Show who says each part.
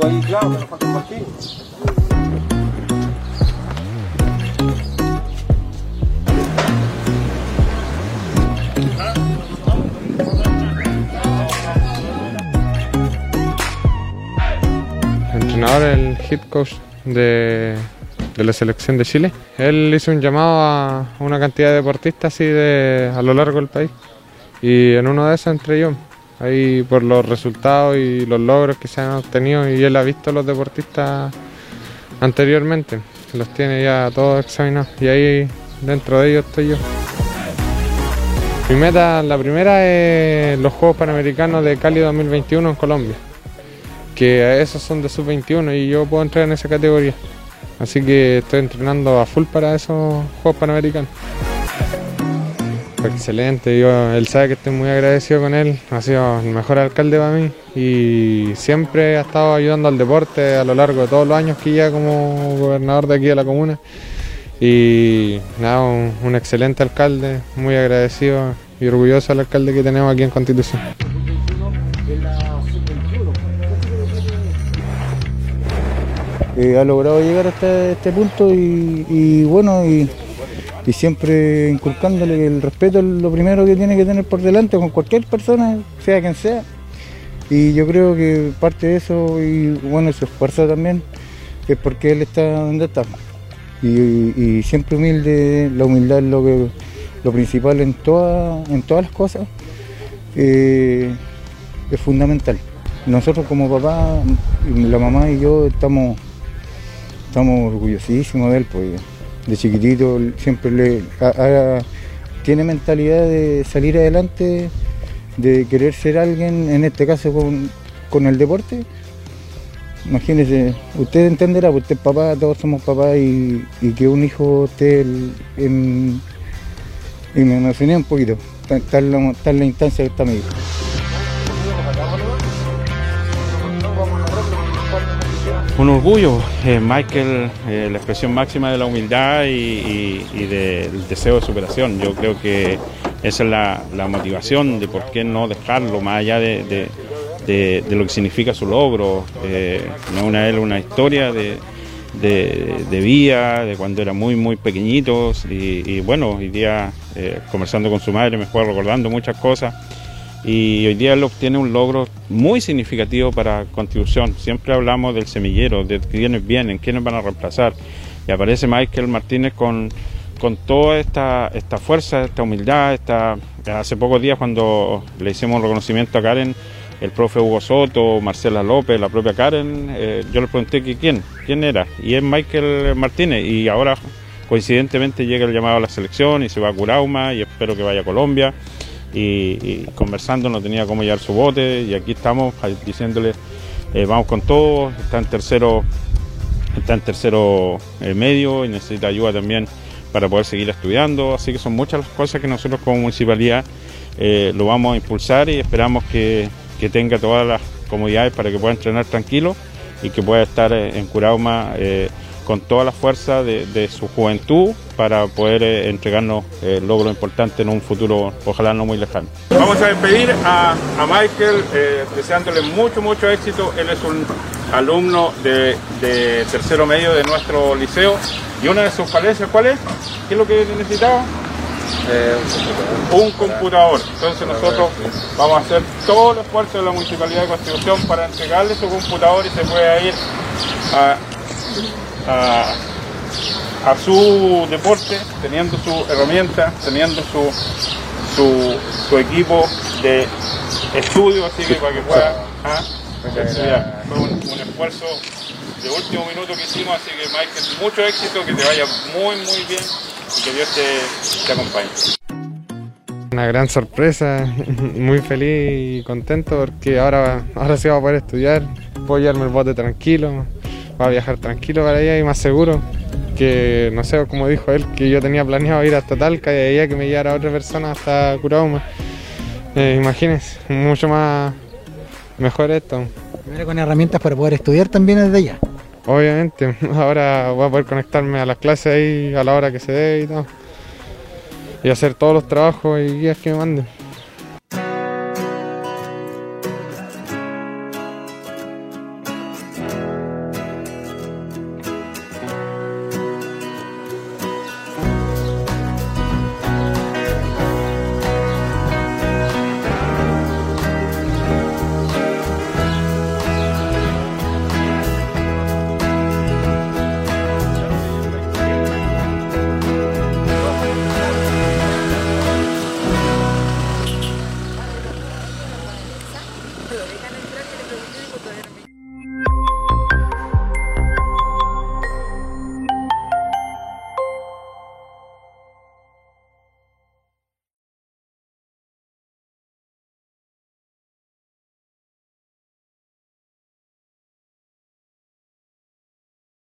Speaker 1: Tú ahí, claro, falta
Speaker 2: entrenador, el head coach de, de la selección de Chile, él hizo un llamado a una cantidad de deportistas así de, a lo largo del país. Y en uno de esos entré yo, ahí por los resultados y los logros que se han obtenido y él ha visto a los deportistas anteriormente, los tiene ya todos examinados y ahí dentro de ellos estoy yo. Mi meta, la primera es los Juegos Panamericanos de Cali 2021 en Colombia que esos son de sub-21 y yo puedo entrar en esa categoría. Así que estoy entrenando a full para esos Juegos Panamericanos. Excelente, yo, él sabe que estoy muy agradecido con él, ha sido el mejor alcalde para mí y siempre ha estado ayudando al deporte a lo largo de todos los años que ya como gobernador de aquí de la comuna. Y nada, un, excelente alcalde, muy agradecido y orgulloso del alcalde que tenemos aquí en Constitución.
Speaker 3: Eh, ha logrado llegar hasta este punto y, y bueno, y, y siempre inculcándole el respeto es lo primero que tiene que tener por delante con cualquier persona, sea quien sea. Y yo creo que parte de eso y bueno, su esfuerzo también es porque él está donde está. Y, y siempre humilde, la humildad es lo que lo principal en, toda, en todas las cosas, eh, es fundamental. Nosotros como papá, la mamá y yo estamos, estamos orgullosísimos de él, pues de chiquitito siempre le tiene mentalidad de salir adelante, de querer ser alguien, en este caso con, con el deporte. Imagínese, usted entenderá, pues usted es papá, todos somos papás y, que un hijo esté en, y me emocioné un poquito, tal, tal tal la instancia que está mi hijo.
Speaker 4: Un orgullo, eh, Michael, eh, la expresión máxima de la humildad y, del deseo de superación. Yo creo que esa es la, motivación de por qué no dejarlo, más allá de, lo que significa su logro. Eh, no una, una historia de, de, vida, de cuando era muy, muy pequeñitos. Y, y bueno, hoy día, eh, conversando con su madre, me fue recordando muchas cosas y hoy día él obtiene un logro muy significativo para Constitución. Siempre hablamos del semillero, de quiénes vienen, quiénes van a reemplazar. Y aparece Michael Martínez con, con toda esta, esta fuerza, esta humildad. Esta, hace pocos días cuando le hicimos un reconocimiento a Karen, el profe Hugo Soto, Marcela López, la propia Karen, eh, yo le pregunté quién, quién era. Y es Michael Martínez. Y ahora coincidentemente llega el llamado a la selección y se va a Curauma y espero que vaya a Colombia y, conversando no tenía cómo llevar su bote y aquí estamos diciéndole eh, vamos con todo, está en tercero, está en tercero eh, medio y necesita ayuda también para poder seguir estudiando, así que son muchas las cosas que nosotros como municipalidad eh, lo vamos a impulsar y esperamos que, que tenga todas las comodidades para que pueda entrenar tranquilo y que pueda estar en Curauma con toda la fuerza de, su juventud para poder eh, entregarnos eh, logros importantes en un futuro, ojalá no muy lejano. Vamos a despedir a, Michael eh, deseándole mucho, mucho éxito. Él es un alumno de, de tercero medio de nuestro liceo y una de sus falencias, ¿cuál es? ¿Qué es lo que necesitaba? un computador. Entonces nosotros vamos a hacer todo el esfuerzo de la Municipalidad de Constitución para entregarle su computador y se pueda ir a, a, su deporte teniendo su herramienta, teniendo su, su, su equipo de estudio, así que para que pueda ah. Fue un, esfuerzo de último minuto que hicimos, así que Michael, mucho éxito, que te vaya muy muy bien y que Dios te, te acompañe.
Speaker 2: Una gran sorpresa, muy feliz y contento porque ahora, ahora sí voy a poder estudiar, puedo llevarme el bote tranquilo, voy a viajar tranquilo para allá y más seguro que, no sé, como dijo él, que yo tenía planeado ir hasta Talca y de allá que me llevara otra persona hasta Curauma. Eh, imagínense, mucho más mejor esto.
Speaker 5: Primero con herramientas para poder estudiar también desde allá.
Speaker 2: Obviamente, ahora voy a poder conectarme a las clases ahí a la hora que se dé y todo. Y hacer todos los trabajos y guías que me manden.